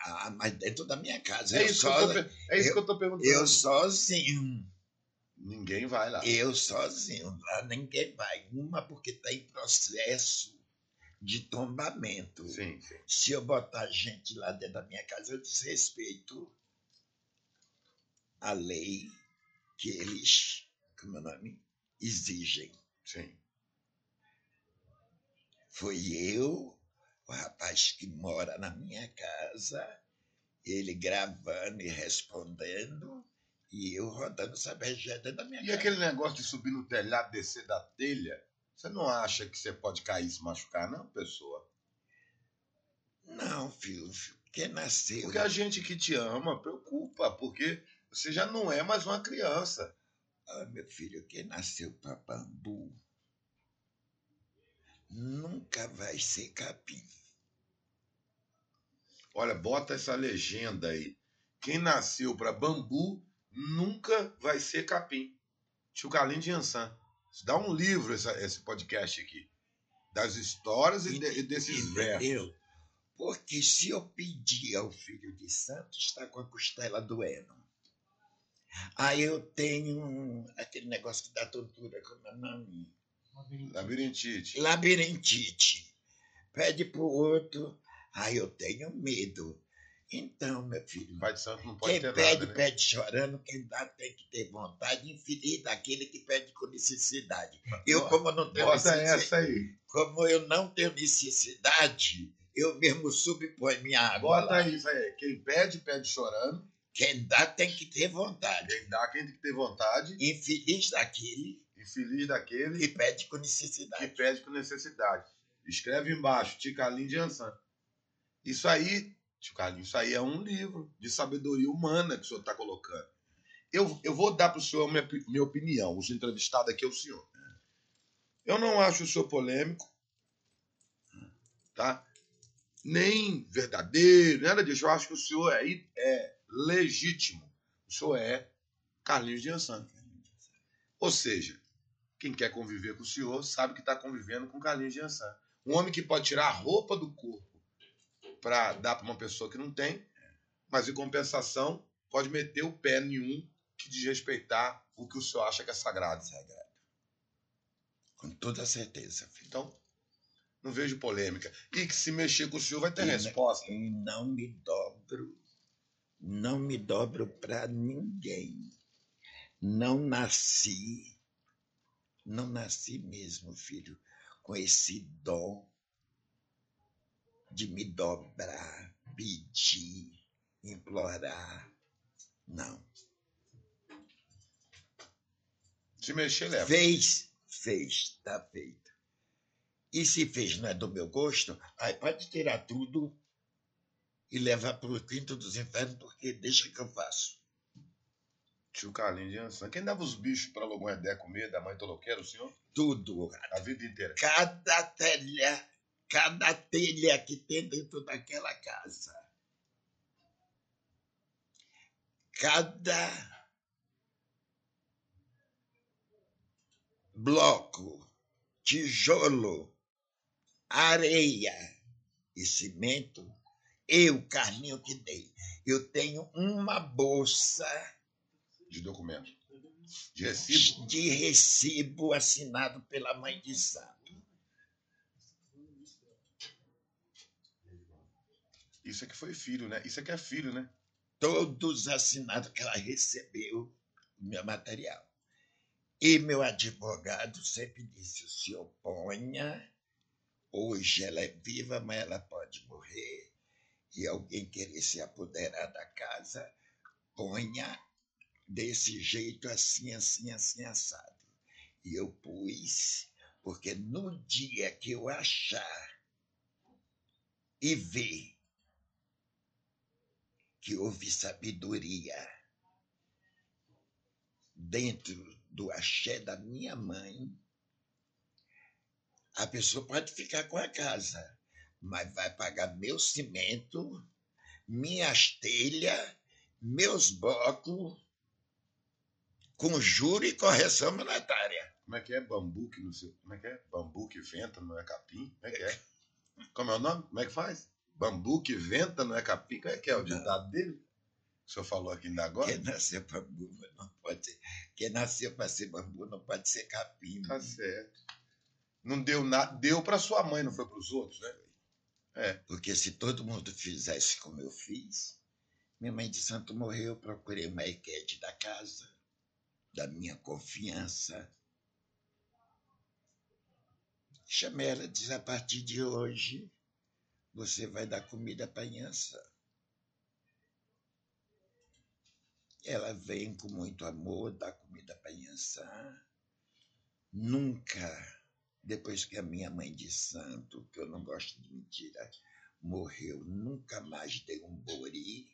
Ah, mas dentro da minha casa. É eu, isso, só, que eu, tô, é isso eu- que eu tô perguntando. eu sozinho. Ninguém vai lá. Eu sozinho. Lá ninguém vai. Uma porque está em processo de tombamento. Sim, sim. Se eu botar gente lá dentro da minha casa, eu desrespeito a lei que eles, como é o nome, exigem. sim. Foi eu, o rapaz que mora na minha casa, ele gravando e respondendo, e eu rodando sabejé dentro da minha E casa. aquele negócio de subir no telhado, descer da telha, você não acha que você pode cair e se machucar, não, pessoa? Não, filho, filho, quem nasceu. Porque a gente que te ama preocupa, porque você já não é mais uma criança. Ah, meu filho, quem nasceu para bambu nunca vai ser capim. Olha, bota essa legenda aí. Quem nasceu para bambu nunca vai ser capim. Tio Carlinhos de Ansan. Dá um livro essa- esse podcast aqui. Das histórias e, de- e desses versos. Entendeu? Porque se eu pedir ao filho de santo, está com a costela doendo. Aí eu tenho aquele negócio que dá tontura, como é o nome? Labirintite. Labirintite. Pede pro outro, aí eu tenho medo. Então, meu filho, Pai de Santo não pode quem ter pede, nada, né? pede chorando, quem dá tem que ter vontade, infeliz daquele que pede com necessidade. Eu, como não tenho Bota necessidade, essa aí. como eu não tenho necessidade, eu mesmo subponho minha água. Bota lá. isso aí. Quem pede, pede chorando. Quem dá tem que ter vontade. Quem dá, quem tem que ter vontade. Infeliz daquele E feliz daquele que pede com que necessidade. pede com necessidade. Escreve embaixo, Tio Carlinhos de Ansan. Isso aí, Tio Carlinhos, isso aí é um livro de sabedoria humana que o senhor está colocando. Eu, eu vou dar para o senhor minha, minha opinião. Os entrevistados aqui é o senhor. Eu não acho o senhor polêmico, tá? Nem verdadeiro, nada disso. Eu acho que o senhor é, é legítimo. O senhor é Carlinhos de Ansan. Ou seja, quem quer conviver com o senhor sabe que está convivendo com Carlinhos de Ansan. Um homem que pode tirar a roupa do corpo para dar para uma pessoa que não tem, mas em compensação pode meter o pé em um que desrespeitar o que o senhor acha que é sagrado. Sagrado. Com toda certeza, filho. Então, não vejo polêmica. E que se mexer com o senhor vai ter E resposta. E não me dobro, não me dobro para ninguém. Não nasci, não nasci mesmo, filho, com esse dom de me dobrar, pedir, implorar. Não. Se mexer, leva. Fez, fez, tá feito. E se fez não é do meu gosto, aí pode tirar tudo e levar para o quinto dos infernos, porque deixa que eu faço. Tio Carlinhos de Ansan. Quem dava os bichos para Logoedé comer da mãe Toloqueira, o senhor? Tudo. A vida inteira. Cada telha, cada telha que tem dentro daquela casa. Cada bloco, tijolo, areia e cimento, eu, Carlinho, que dei. Eu tenho uma bolsa De documento. De recibo. de recibo assinado pela mãe de santo. Isso aqui foi filho, né? Isso aqui é filho, né? Todos assinados que ela recebeu o meu material. E meu advogado sempre disse: o senhor ponha, hoje ela é viva, mas ela pode morrer, e alguém querer se apoderar da casa, ponha desse jeito, assim, assim, assim, assado. E eu pus, porque no dia que eu achar e ver que houve sabedoria dentro do axé da minha mãe, a pessoa pode ficar com a casa, mas vai pagar meu cimento, minhas telhas, meus blocos, com juro e correção monetária. Como é que é? Bambu que não sei. Como é que é? Bambu que venta, não é capim? Como é que é? Como é o nome? Como é que faz? Bambu que venta, não é capim? Como é que é o ditado dele? O senhor falou aqui ainda agora? Quem nasceu para bambu não pode ser. Quem nasceu para ser bambu não pode ser capim. Tá certo. Não deu nada. Deu para sua mãe, não foi para os outros, né? É. Porque se todo mundo fizesse como eu fiz, minha mãe de santo morreu, eu procurei uma equete da casa, da minha confiança. Chamei ela e disse, a partir de hoje, você vai dar comida para Inhansã. Ela vem com muito amor, dá comida para Inhansã. Nunca depois que a minha mãe de santo, que eu não gosto de mentira, morreu, nunca mais dei um bori.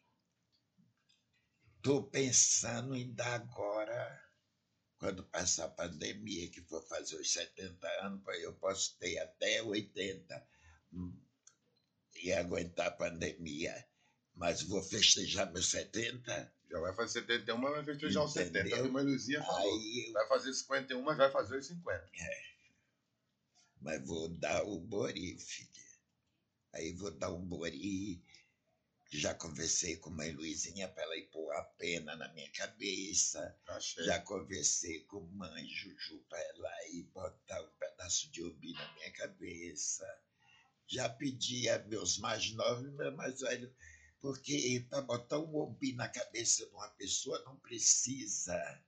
Estou pensando em dar agora, quando passar a pandemia, que for fazer os 70 anos, eu posso ter até 80 e aguentar a pandemia. Mas vou festejar meus 70. Já vai fazer 71, mas vai festejar os 70. Entendeu? A irmã Luizinha falou. Eu Vai fazer 51, mas vai fazer os 50. mas vou dar o bori, filha. Aí vou dar um bori. Já conversei com a mãe Luizinha para ela ir pôr a pena na minha cabeça. Achei. Já conversei com mãe Juju para ela ir botar um pedaço de obi na minha cabeça. Já pedi a meus mais novos e meus mais velhos, porque para botar um obi na cabeça de uma pessoa não precisa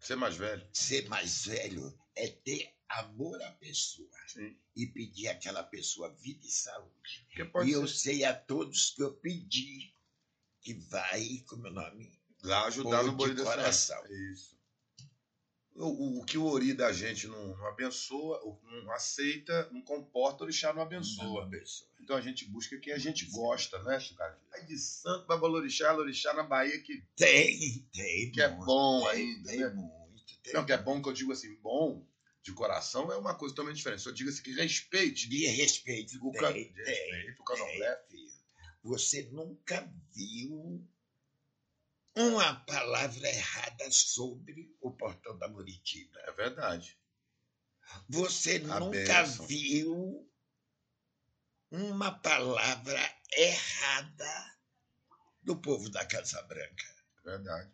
Ser mais velho. ser mais velho, é ter amor à pessoa Sim. e pedir àquela pessoa vida e saúde. E eu ser. sei a todos que eu pedi que vai, como é o nome? Lá ajudar no de coração. Isso. O, o, que o Ori da gente não, não abençoa, não aceita, não comporta, o orixá não abençoa. Uma pessoa. Então a gente busca quem a gente gosta, né, Chicago? Aí de santo vai valorixá, orixá na Bahia que, Tem, tem. que é muito, bom tem, ainda, Tem né? muito. Tem Não, que é bom que eu digo assim, bom de coração é uma coisa totalmente diferente. Se eu digo assim, que respeite De respeito, o tem, can- tem, de respeito o candomblé. Você nunca viu uma palavra errada sobre o portão da Muritiba. É verdade. Você A nunca bênção. viu uma palavra errada do povo da Casa Branca. É verdade.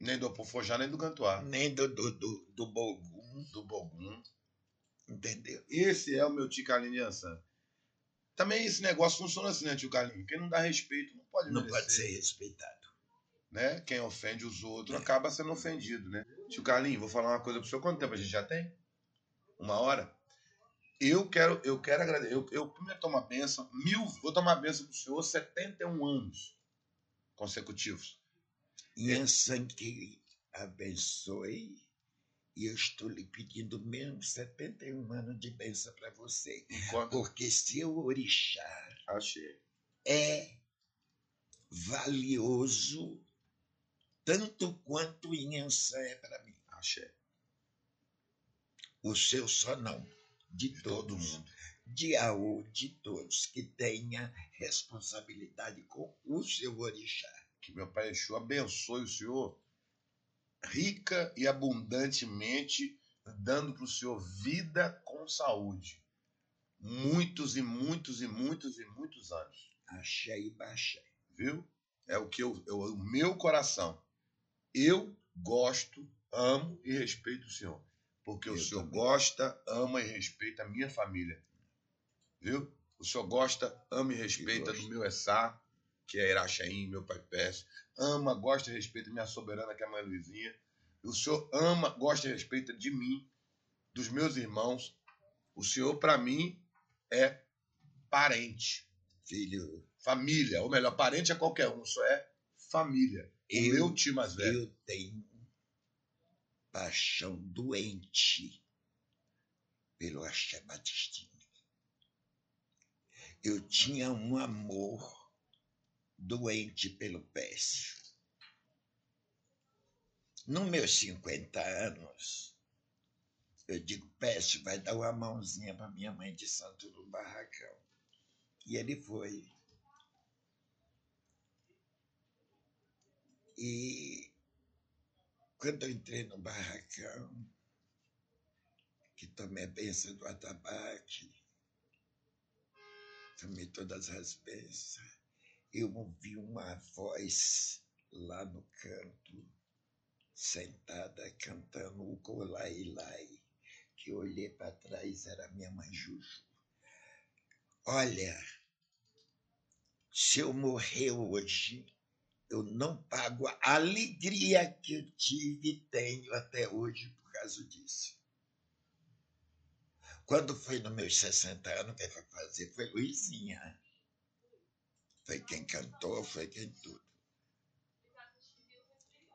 Nem do Pofojá, nem do Cantuá. Nem do, do, do, do Bogum, Do Bogum. entendeu? Esse é o meu de Ansan. Também esse negócio funciona assim, né, tio Carlinho? Quem não dá respeito não pode Não merecer, pode ser respeitado. né? Quem ofende os outros acaba sendo ofendido, né? Tio Carlinho, vou falar uma coisa pro senhor. Quanto tempo a gente já tem? Uma hora? Eu quero, eu quero agradecer. Eu, eu primeiro tomo a benção, mil, vou tomar a benção pro senhor 71 anos consecutivos. Inhansã que abençoe. E eu estou lhe pedindo mesmo 71 anos de bênção para você. Enquanto. Porque seu orixá Achei. é valioso tanto quanto Inhansã é para mim. O seu só não. De De todo todos. mundo. De Aú, de todos. Que tenha responsabilidade com o seu orixá. Que meu pai Exu abençoe o senhor rica e abundantemente dando para o senhor vida com saúde. Muitos e muitos e muitos e muitos anos. Achei e baixei. Viu? É o que eu, eu o meu coração. Eu gosto, amo e respeito o senhor. Porque Eu o senhor também. gosta, ama e respeita a minha família. Viu? O senhor gosta, ama e respeita do meu Essá, que é Irachaim, meu pai Pércio. Ama, gosta e respeita minha soberana, que é a mãe Luizinha. O senhor ama, gosta e respeita de mim, dos meus irmãos. O senhor, para mim, é parente, Filho, família. Ou melhor, parente é qualquer um, só é família. Eu- meu tio mais velho. eu tenho paixão doente pelo Axé Batistini. Eu tinha um amor doente pelo Pécio. Nos meus 50 anos, eu digo, Pécio, vai dar uma mãozinha para minha mãe de santo no barracão. E ele foi. E quando eu entrei no barracão, que tomei a bênção do atabaque, tomei todas as bênçãos, eu ouvi uma voz lá no canto, sentada, cantando o Colai Lai, que olhei para trás, era minha mãe Juju. Olha, se eu morrer hoje, eu não pago a alegria que eu tive e tenho até hoje por causa disso. Quando foi nos meus 60 anos, quem foi fazer foi Luizinha. Foi quem cantou, foi quem tudo.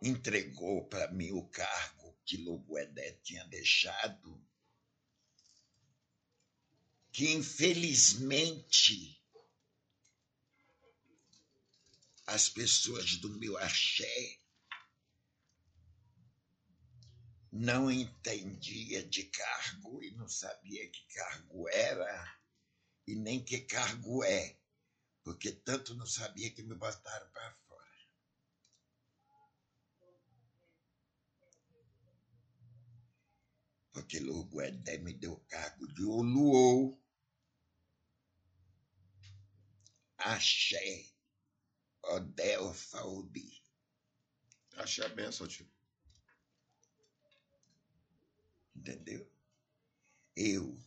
Entregou para mim o cargo que Loguedé tinha deixado, que infelizmente as pessoas do meu axé não entendia de cargo e não sabia que cargo era e nem que cargo é, porque tanto não sabia que me botaram para fora. Porque Loguedé me deu cargo de Oluou, Axé, Odel Faudi. Achei a benção, tio. entendeu? Eu,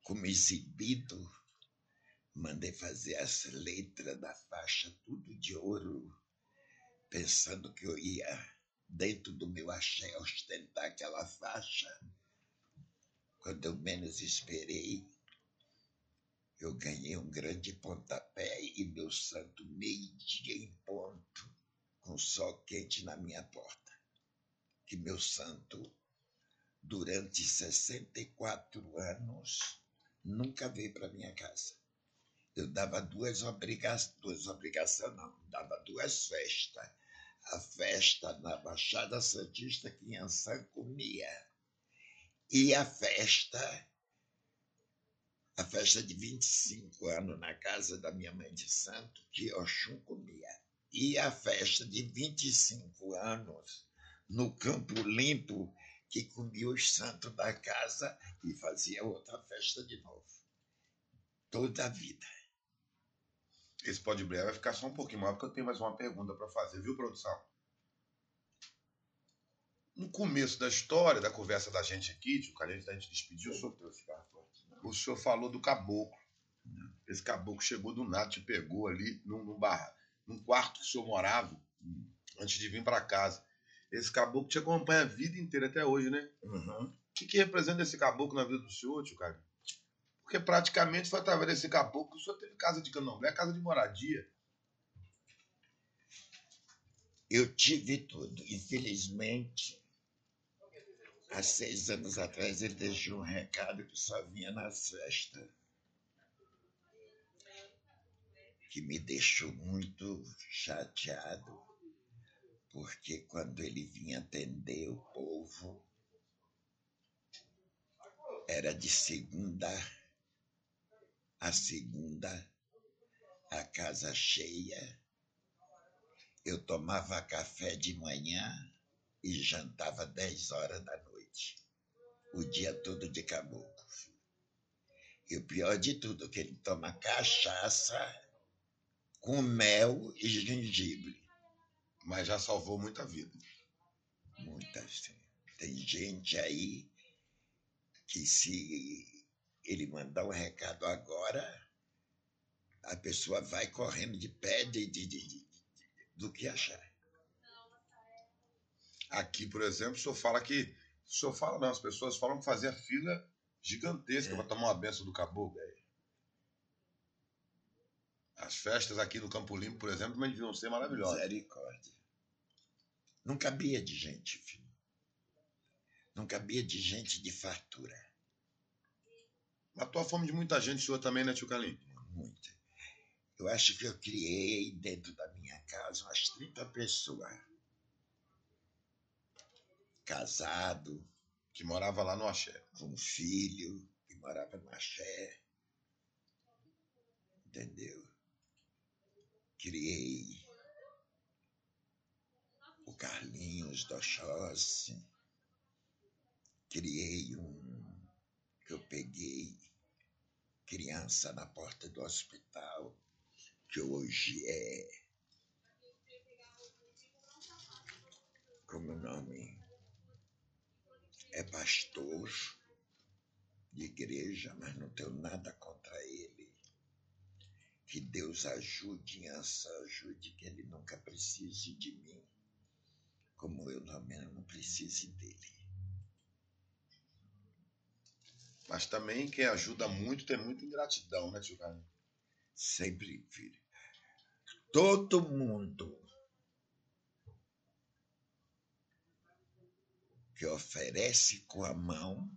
como exibido, mandei fazer as letras da faixa tudo de ouro, pensando que eu ia, dentro do meu axé, ostentar aquela faixa. Quando eu menos esperei, eu ganhei um grande pontapé e meu santo meio-dia em ponto, com sol quente na minha porta. Que meu santo durante 64 anos, nunca veio para minha casa. Eu dava duas obrigações, duas obrigações não, dava duas festas. A festa na Baixada Santista que Yansan comia. E a festa, a festa de 25 anos na casa da minha mãe de santo, que Oxum comia. E a festa de 25 anos no Campo Limpo, que comia os santos da casa e fazia outra festa de novo. Toda a vida. Esse pode brilhar vai ficar só um pouquinho maior, porque eu tenho mais uma pergunta para fazer, viu, produção? No começo da história, da conversa da gente aqui, que a gente, a gente despediu, o senhor, o senhor falou do caboclo. Esse caboclo chegou do nada, te pegou ali num, num, bar, num quarto que o senhor morava, antes de vir para casa. Esse caboclo te acompanha a vida inteira até hoje, né? Uhum. O que, que representa esse caboclo na vida do senhor, tio, cara? Porque praticamente foi através desse caboclo que o senhor teve casa de candomblé, casa de moradia. Eu tive tudo. Infelizmente, há seis anos atrás, ele deixou um recado que só vinha nas festas. Que me deixou muito chateado, porque quando ele vinha atender o povo, era de segunda a segunda, a casa cheia. Eu tomava café de manhã e jantava 10 horas da noite. o dia todo de caboclo. E o pior de tudo, que ele toma cachaça com mel e gengibre. Mas já salvou muita vida. Muitas. Tem gente aí que se ele mandar um recado agora, a pessoa vai correndo de pé de, de, de, do que achar. Aqui, por exemplo, o senhor fala que. O senhor fala, não, as pessoas falam que fazia fila gigantesca É. para tomar uma benção do caboclo. As festas aqui no Campo Limpo, por exemplo, também deviam ser maravilhosas. Misericórdia. Não cabia de gente, filho. Não cabia de gente de fartura. Matou a fome de muita gente, senhor também, né, tio Calim? Muita. Eu acho que eu criei dentro da minha casa umas 30 pessoas. Casado, Que morava lá no Axé. com um filho, que morava no Axé. Entendeu? Criei o Carlinhos do Oxóssi. Criei um que eu peguei criança na porta do hospital, que hoje é. Como o nome? É pastor de igreja, mas não tenho nada contra ele. Que Deus ajude, Ansa, ajude, que ele nunca precise de mim, como eu também não precise dele. Mas também quem ajuda muito tem muita ingratidão, né, tio Calim? Sempre, filho. Todo mundo que oferece com a mão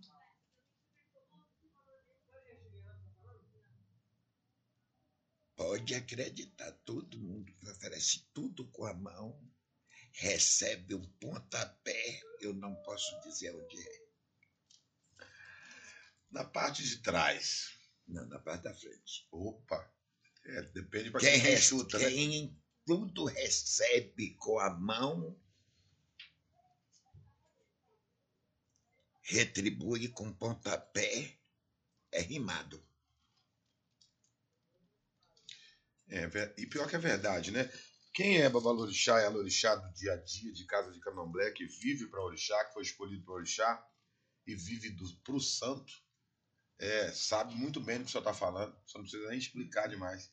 pode acreditar, todo mundo que oferece tudo com a mão recebe um pontapé, eu não posso dizer onde é, Na parte de trás. não, na parte da frente. Opa. É, depende pra Quem, quem, chuta, né? quem tudo recebe com a mão, retribui com pontapé, é rimado. É, e pior que é verdade, né? Quem é Babalorixá é a Lorixá do dia a dia, de casa de candomblé, que vive para Orixá, que foi escolhido para Orixá e vive para o santo, é, sabe muito bem do que o senhor está falando, só não precisa nem explicar demais.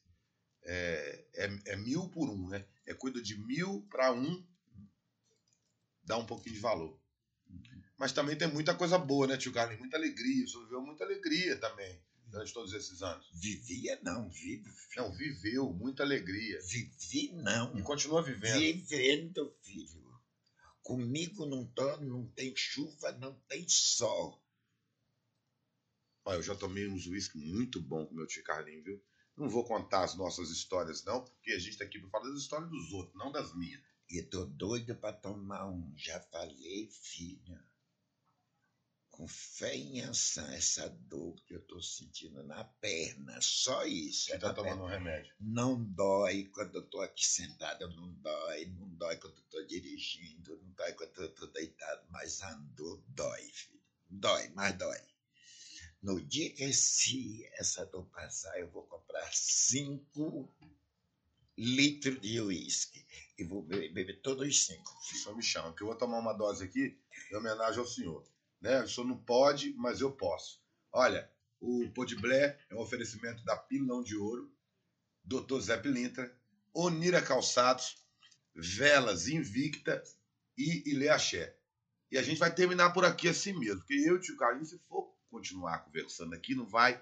É, é, é mil por um, né? É cuida de mil para um, dá um pouquinho de valor. Mas também tem muita coisa boa, né, tio Carlinhos? Muita alegria, o senhor viveu muita alegria também durante todos esses anos. Vivia não, vive. Não, viveu muita alegria. Vivi não. E continua vivendo. Vivendo, filho. Comigo não, tô, não tem chuva, não tem sol. Olha, eu já tomei uns uísque muito bom com o meu tio Carlinho, viu? Não vou contar as nossas histórias, não, porque a gente tá aqui para falar das histórias dos outros, não das minhas. E tô doido para tomar um. Já falei, filha. Com fé em ação, essa dor que eu tô sentindo na perna. Só isso. Você é tá na perna. tomando um remédio. Não dói quando eu tô aqui sentado, não dói. Não dói quando eu tô dirigindo, não dói quando eu tô deitado. Mas a dor dói, filho. Dói, mas dói. No dia que esse, essa dor passar, eu vou comprar cinco litros de uísque. E vou beber, todos os cinco. Só me chama, que eu vou tomar uma dose aqui em homenagem ao senhor. Né? O senhor não pode, mas eu posso. Olha, o Podblé é um oferecimento da Pilão de Ouro, Dr. Zé Pilintra, Onira Calçados, Velas Invicta e Ilê Axé. E a gente vai terminar por aqui assim mesmo, porque eu e o tio Carlinhos, se for continuar conversando aqui, não vai.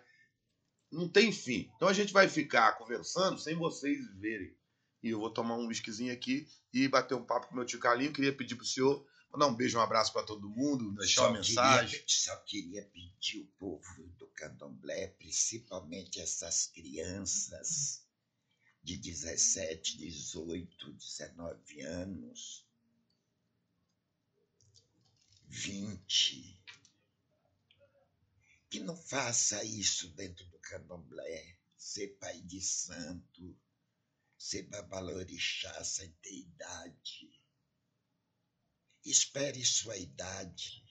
Não tem fim. Então a gente vai ficar conversando sem vocês verem. E eu vou tomar um whiskyzinho aqui e bater um papo com meu tio Carlinho. Queria pedir pro senhor mandar um beijo, um abraço para todo mundo, deixar uma mensagem. Queria, só queria pedir o povo do candomblé, principalmente essas crianças de 17, 18, 19 anos, 20, que não faça isso dentro do candomblé, ser pai de santo, ser babalorixá sem ter idade. Espere sua idade.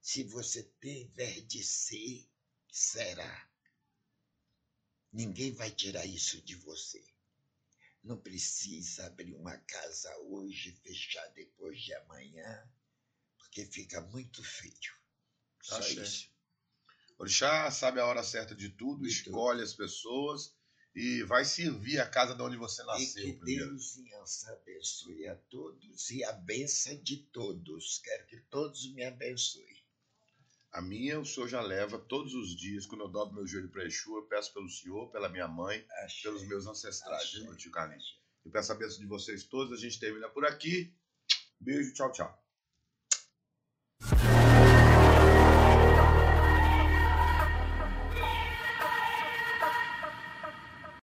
Se você tiver de ser, será. Ninguém vai tirar isso de você. Não precisa abrir uma casa hoje, fechar depois de amanhã, porque fica muito feio. Só Axé. isso. Orixá sabe a hora certa de tudo, De escolhe as pessoas e vai servir a casa de onde você E nasceu que primeiro. Deus em Ança abençoe a todos e a benção de todos. Quero que todos me abençoem. A minha, o senhor já leva todos os dias, quando eu dobro meu joelho para Exu, eu peço pelo senhor, pela minha mãe, Axé. pelos meus ancestrais, viu, meu tio Carlinhos? Eu peço a bênção de vocês todos, a gente termina por aqui. Beijo, tchau, tchau.